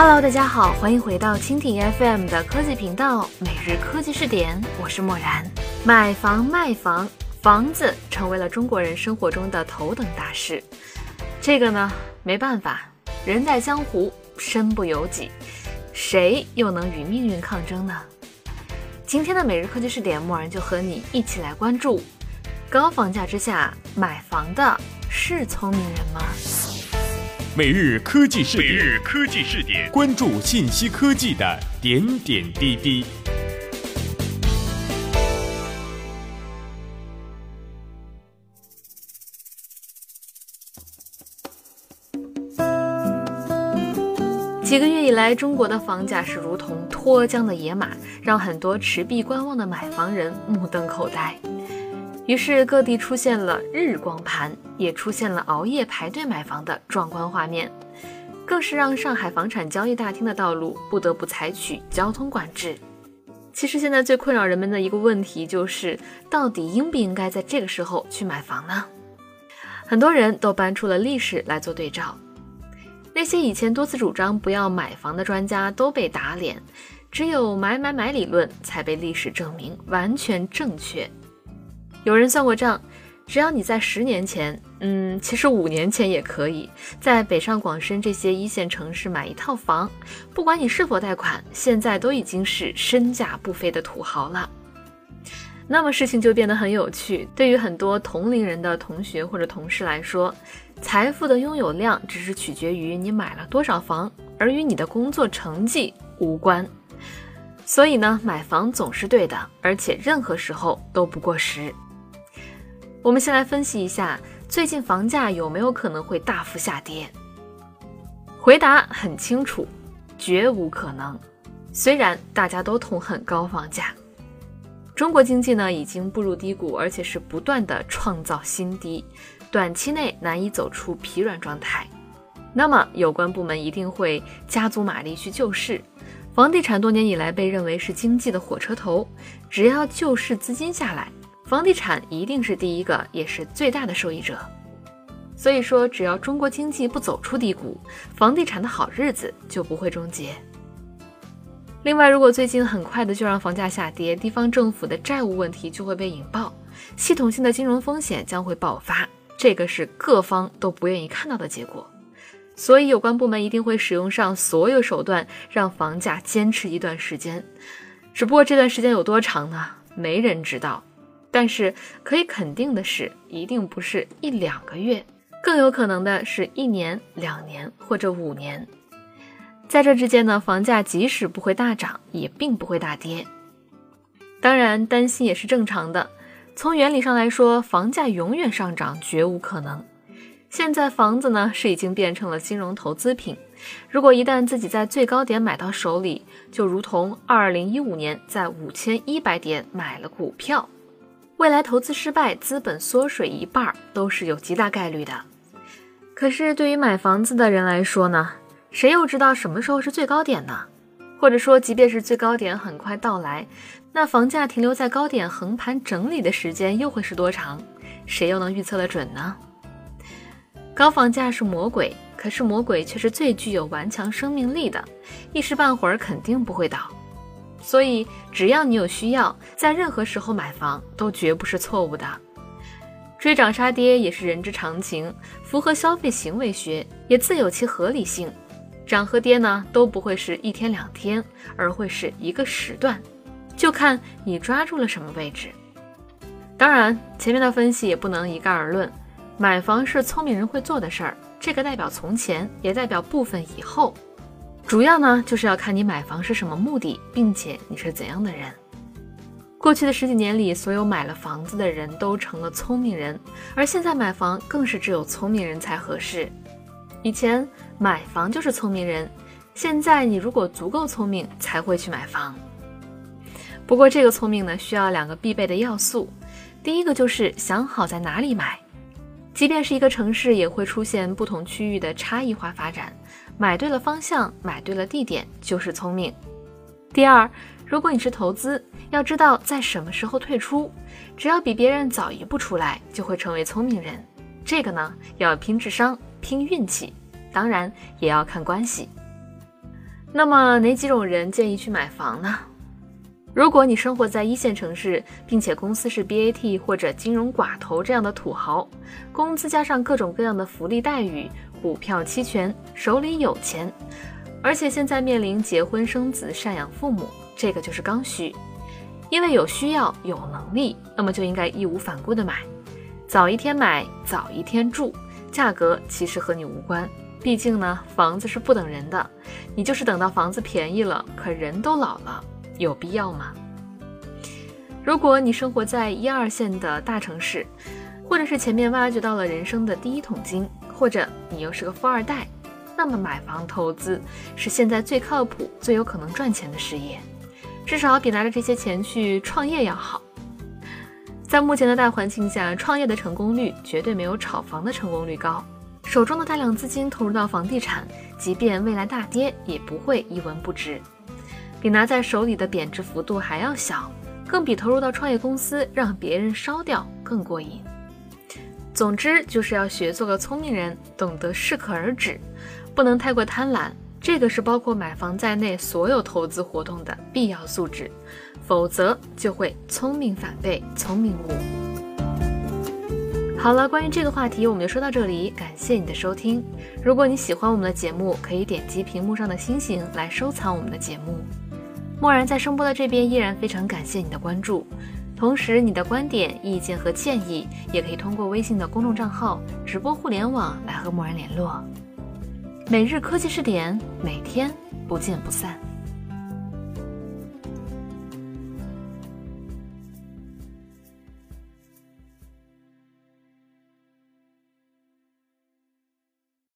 Hello，大家好，欢迎回到蜻蜓 FM 的科技频道，每日科技视点，我是漠然。买房卖房，房子成为了中国人生活中的头等大事。这个呢，没办法，人在江湖，身不由己，谁又能与命运抗争呢？今天的每日科技视点，漠然就和你一起来关注：高房价之下，买房的是聪明人吗？每日科技视点，每日科技视点，关注信息科技的点点滴滴。几个月以来，中国的房价是如同脱缰的野马，让很多持币观望的买房人目瞪口呆。于是各地出现了日光盘，也出现了熬夜排队买房的壮观画面，更是让上海房产交易大厅的道路不得不采取交通管制。其实现在最困扰人们的一个问题就是，到底应不应该在这个时候去买房呢？很多人都搬出了历史来做对照，那些以前多次主张不要买房的专家都被打脸，只有买买买理论才被历史证明完全正确。有人算过账，只要你在十年前，嗯，其实五年前也可以在北上广深这些一线城市买一套房，不管你是否贷款，现在都已经是身价不菲的土豪了。那么事情就变得很有趣。对于很多同龄人的同学或者同事来说，财富的拥有量只是取决于你买了多少房，而与你的工作成绩无关。所以呢，买房总是对的，而且任何时候都不过时。我们先来分析一下，最近房价有没有可能会大幅下跌？回答很清楚，绝无可能。虽然大家都痛恨高房价，中国经济呢已经步入低谷，而且是不断的创造新低，短期内难以走出疲软状态。那么有关部门一定会加足马力去救市。房地产多年以来被认为是经济的火车头，只要救市资金下来。房地产一定是第一个，也是最大的受益者。所以说，只要中国经济不走出低谷，房地产的好日子就不会终结。另外，如果最近很快的就让房价下跌，地方政府的债务问题就会被引爆，系统性的金融风险将会爆发，这个是各方都不愿意看到的结果。所以，有关部门一定会使用上所有手段，让房价坚持一段时间。只不过这段时间有多长呢？没人知道。但是可以肯定的是，一定不是一两个月，更有可能的是一年、两年或者五年。在这之间呢，房价即使不会大涨，也并不会大跌。当然，担心也是正常的。从原理上来说，房价永远上涨绝无可能。现在房子呢是已经变成了金融投资品，如果一旦自己在最高点买到手里，就如同二零一五年在五千一百点买了股票。未来投资失败，资本缩水一半都是有极大概率的。可是对于买房子的人来说呢，谁又知道什么时候是最高点呢？或者说，即便是最高点很快到来，那房价停留在高点横盘整理的时间又会是多长？谁又能预测得准呢？高房价是魔鬼，可是魔鬼却是最具有顽强生命力的，一时半会儿肯定不会倒。所以，只要你有需要，在任何时候买房都绝不是错误的。追涨杀跌也是人之常情，符合消费行为学，也自有其合理性。涨和跌呢，都不会是一天两天，而会是一个时段，就看你抓住了什么位置。当然，前面的分析也不能一概而论。买房是聪明人会做的事儿，这个代表从前，也代表部分以后。主要呢，就是要看你买房是什么目的，并且你是怎样的人。过去的十几年里，所有买了房子的人都成了聪明人，而现在买房更是只有聪明人才合适。以前买房就是聪明人，现在你如果足够聪明才会去买房。不过这个聪明呢，需要两个必备的要素，第一个就是想好在哪里买。即便是一个城市，也会出现不同区域的差异化发展。买对了方向，买对了地点，就是聪明。第二，如果你是投资，要知道在什么时候退出，只要比别人早一步出来，就会成为聪明人。这个呢，要拼智商，拼运气，当然也要看关系。那么哪几种人建议去买房呢？如果你生活在一线城市，并且公司是 BAT 或者金融寡头这样的土豪，工资加上各种各样的福利待遇，股票期权，手里有钱，而且现在面临结婚生子、赡养父母，这个就是刚需。因为有需要、有能力，那么就应该义无反顾的买，早一天买，早一天住，价格其实和你无关。毕竟呢，房子是不等人的，你就是等到房子便宜了，可人都老了。有必要吗？如果你生活在一二线的大城市，或者是前面挖掘到了人生的第一桶金，或者你又是个富二代，那么买房投资是现在最靠谱、最有可能赚钱的事业，至少比拿着这些钱去创业要好。在目前的大环境下，创业的成功率绝对没有炒房的成功率高。手中的大量资金投入到房地产，即便未来大跌，也不会一文不值。比拿在手里的贬值幅度还要小，更比投入到创业公司让别人烧掉更过瘾。总之，就是要学做个聪明人，懂得适可而止，不能太过贪婪。这个是包括买房在内所有投资活动的必要素质，否则就会聪明反被聪明误。好了，关于这个话题，我们就说到这里。感谢你的收听。如果你喜欢我们的节目，可以点击屏幕上的星星来收藏我们的节目。默然在声波的这边依然非常感谢你的关注，同时你的观点、意见和建议也可以通过微信的公众账号“直播互联网”来和默然联络。每日科技视点，每天不见不散。